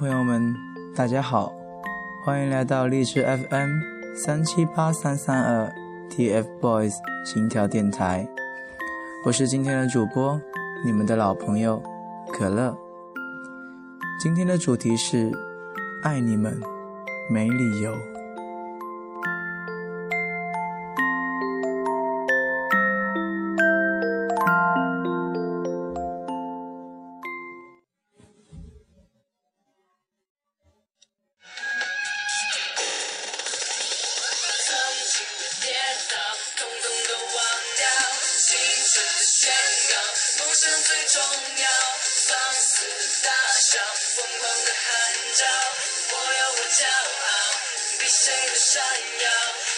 朋友们，大家好，欢迎来到荔枝 FM 三七八三三二 TFBOYS 心跳电台，我是今天的主播，你们的老朋友可乐。今天的主题是爱你们，没理由。跌倒，通通都忘掉。青春的宣告，梦想最重要。放肆大笑，疯狂的喊叫，我要我骄傲。比谁都闪耀，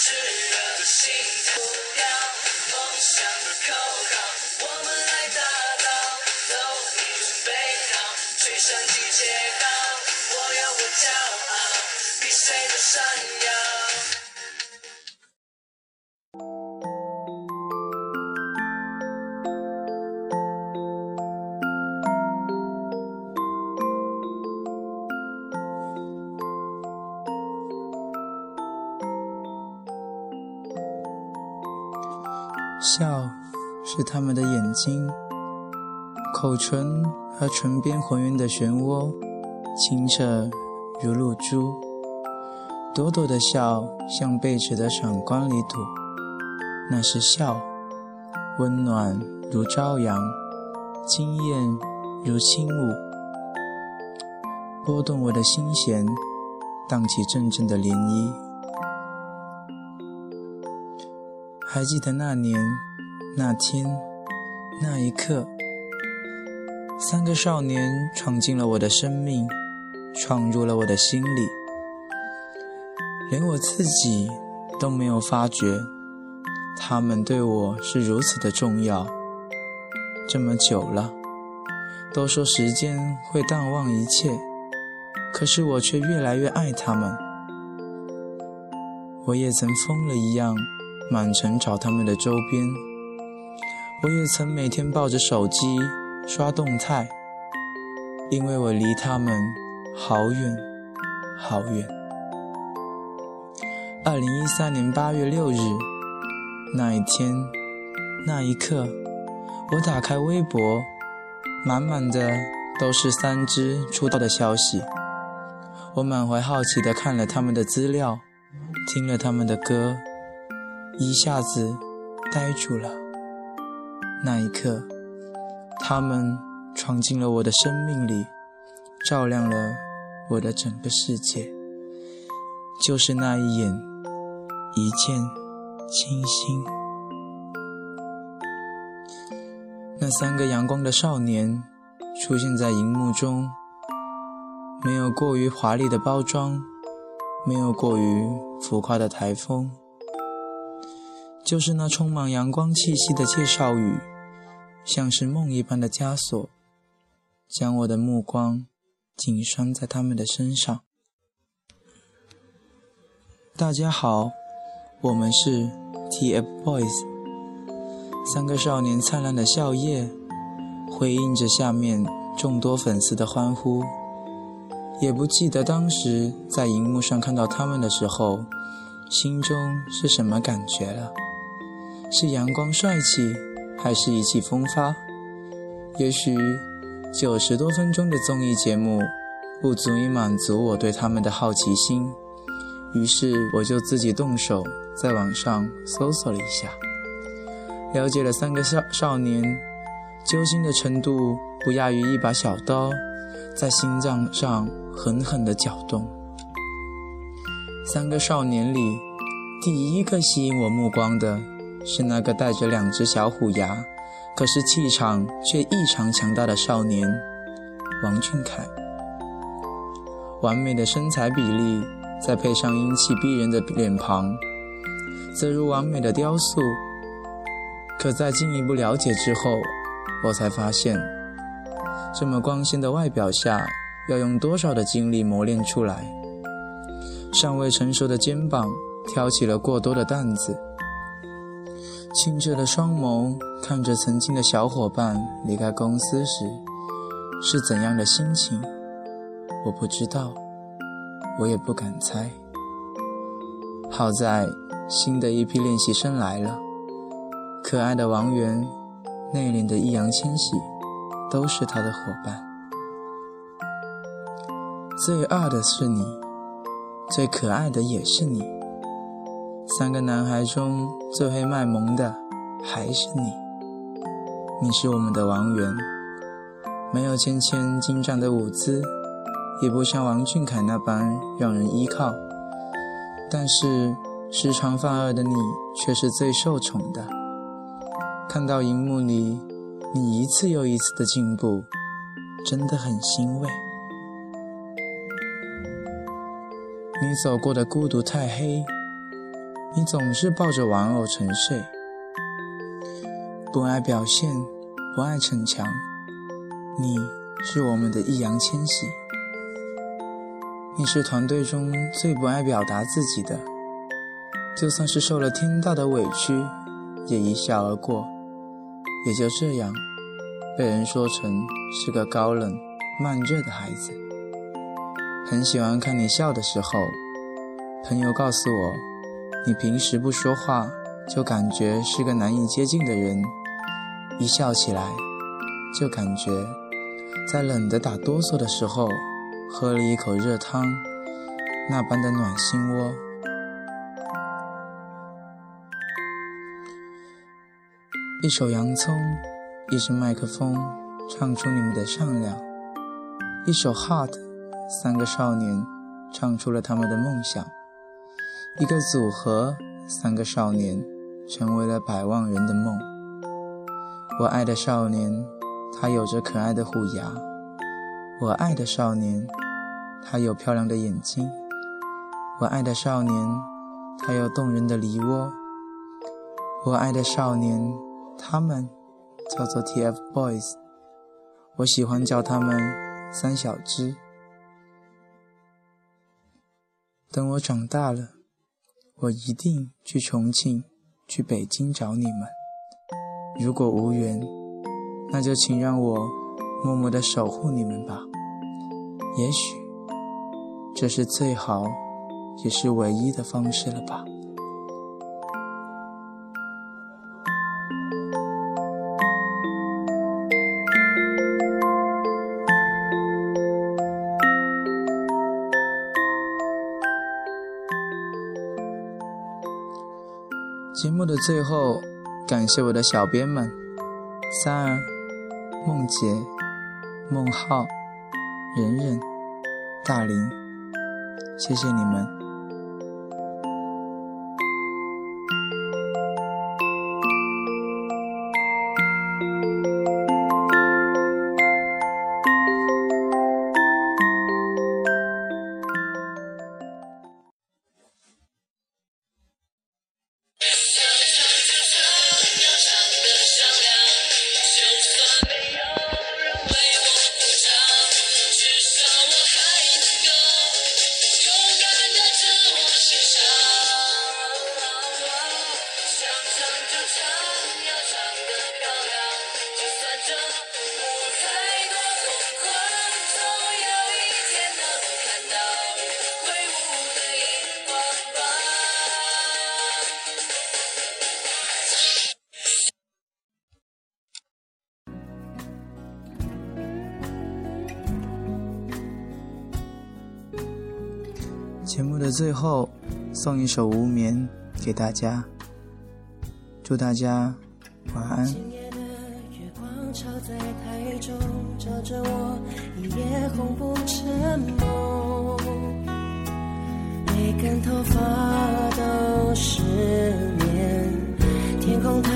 炽热的心不掉。梦想的口号，我们来打造。走你的背后，追上季节的号。我要我骄傲，比谁都闪耀。笑是他们的眼睛，口唇和唇边浑圆的漩涡，清澈如露珠。朵朵的笑像贝齿的闪光里吐，那是笑，温暖如朝阳，惊艳如轻舞，拨动我的心弦，荡起阵阵的涟漪。还记得那年、那天、那一刻，三个少年闯进了我的生命，闯入了我的心里，连我自己都没有发觉，他们对我是如此的重要。这么久了，都说时间会淡忘一切，可是我却越来越爱他们。我也曾疯了一样。满城找他们的周边，我也曾每天抱着手机刷动态，因为我离他们好远好远。二零一三年八月六日那一天那一刻，我打开微博，满满的都是三只出道的消息。我满怀好奇地看了他们的资料，听了他们的歌。一下子呆住了。那一刻，他们闯进了我的生命里，照亮了我的整个世界。就是那一眼，一见倾心。那三个阳光的少年出现在荧幕中，没有过于华丽的包装，没有过于浮夸的台风。就是那充满阳光气息的介绍语，像是梦一般的枷锁，将我的目光紧拴在他们的身上。大家好，我们是 TFBOYS，三个少年灿烂的笑靥，回应着下面众多粉丝的欢呼。也不记得当时在荧幕上看到他们的时候，心中是什么感觉了。是阳光帅气，还是意气风发？也许九十多分钟的综艺节目不足以满足我对他们的好奇心，于是我就自己动手在网上搜索了一下，了解了三个少少年揪心的程度不亚于一把小刀在心脏上狠狠地搅动。三个少年里，第一个吸引我目光的。是那个带着两只小虎牙，可是气场却异常强大的少年，王俊凯。完美的身材比例，再配上英气逼人的脸庞，则如完美的雕塑。可在进一步了解之后，我才发现，这么光鲜的外表下，要用多少的精力磨练出来？尚未成熟的肩膀，挑起了过多的担子。清澈的双眸看着曾经的小伙伴离开公司时，是怎样的心情？我不知道，我也不敢猜。好在新的一批练习生来了，可爱的王源、内敛的易烊千玺，都是他的伙伴。最二的是你，最可爱的也是你。三个男孩中最会卖萌的还是你。你是我们的王源，没有芊芊精湛的舞姿。也不像王俊凯那般让人依靠，但是时常犯二的你却是最受宠的。看到荧幕里你一次又一次的进步，真的很欣慰。你走过的孤独太黑，你总是抱着玩偶沉睡，不爱表现，不爱逞强，你是我们的易烊千玺。你是团队中最不爱表达自己的，就算是受了天大的委屈，也一笑而过。也就这样，被人说成是个高冷慢热的孩子。很喜欢看你笑的时候，朋友告诉我，你平时不说话就感觉是个难以接近的人，一笑起来就感觉在冷得打哆嗦的时候。喝了一口热汤，那般的暖心窝。一首洋葱，一支麦克风，唱出你们的善良；一首 Heart，三个少年唱出了他们的梦想。一个组合，三个少年成为了百万人的梦。我爱的少年，他有着可爱的虎牙。我爱的少年。他有漂亮的眼睛，我爱的少年；他有动人的梨窝，我爱的少年。他们叫做 TFBOYS，我喜欢叫他们三小只。等我长大了，我一定去重庆、去北京找你们。如果无缘，那就请让我默默的守护你们吧。也许。这是最好，也是唯一的方式了吧。节目的最后，感谢我的小编们：三儿、梦洁、梦浩、忍忍、大林。谢谢你们。节目的最后，送一首《无眠》给大家，祝大家晚安。今夜的月光照在台中，照着我一夜红不成梦，每根头发都失眠，天空它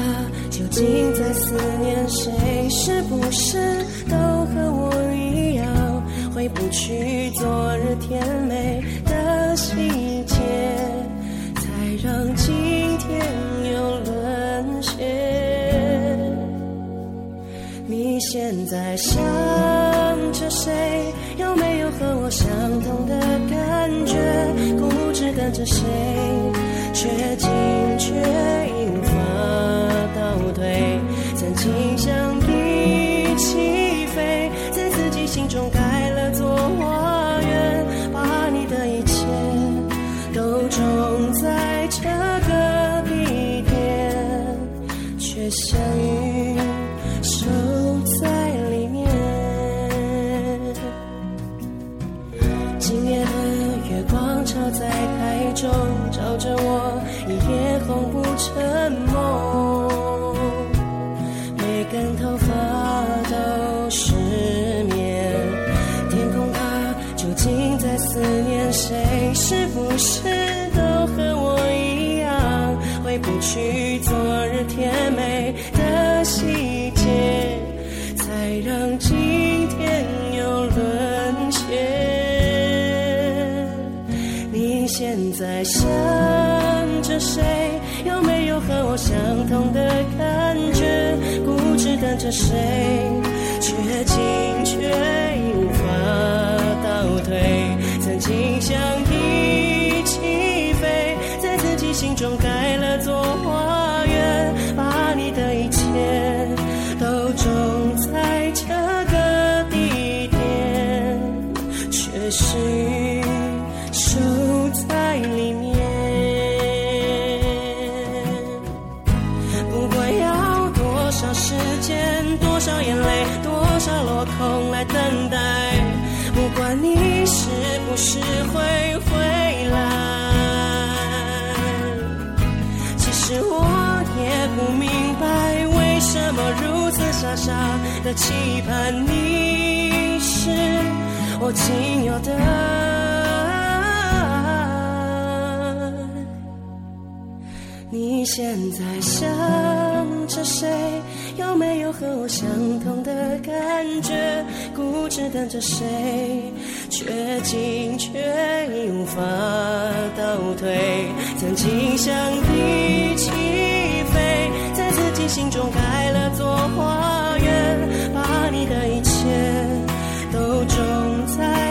究竟在思念谁？是不是都和我一样，回不去昨日甜现在想着谁？有没有和我相同的感觉？固执等着谁，却进却无法倒退。曾经想我，一夜红不成梦。每根头发都失眠，天空它究竟在思念谁？是不是都和我一样，回不去昨日甜美的细节，才让今天谁？有没有和我相同的感觉？固执等着谁？却进却无法倒退。曾经想一起飞，在自己心中我空来等待，不管你是不是会回来。其实我也不明白，为什么如此傻傻的期盼你是我仅有的。你现在想着谁？有没有和我相同的感觉？固执等着谁？却进却已无法倒退。曾经想一起飞，在自己心中盖了座花园，把你的一切都种在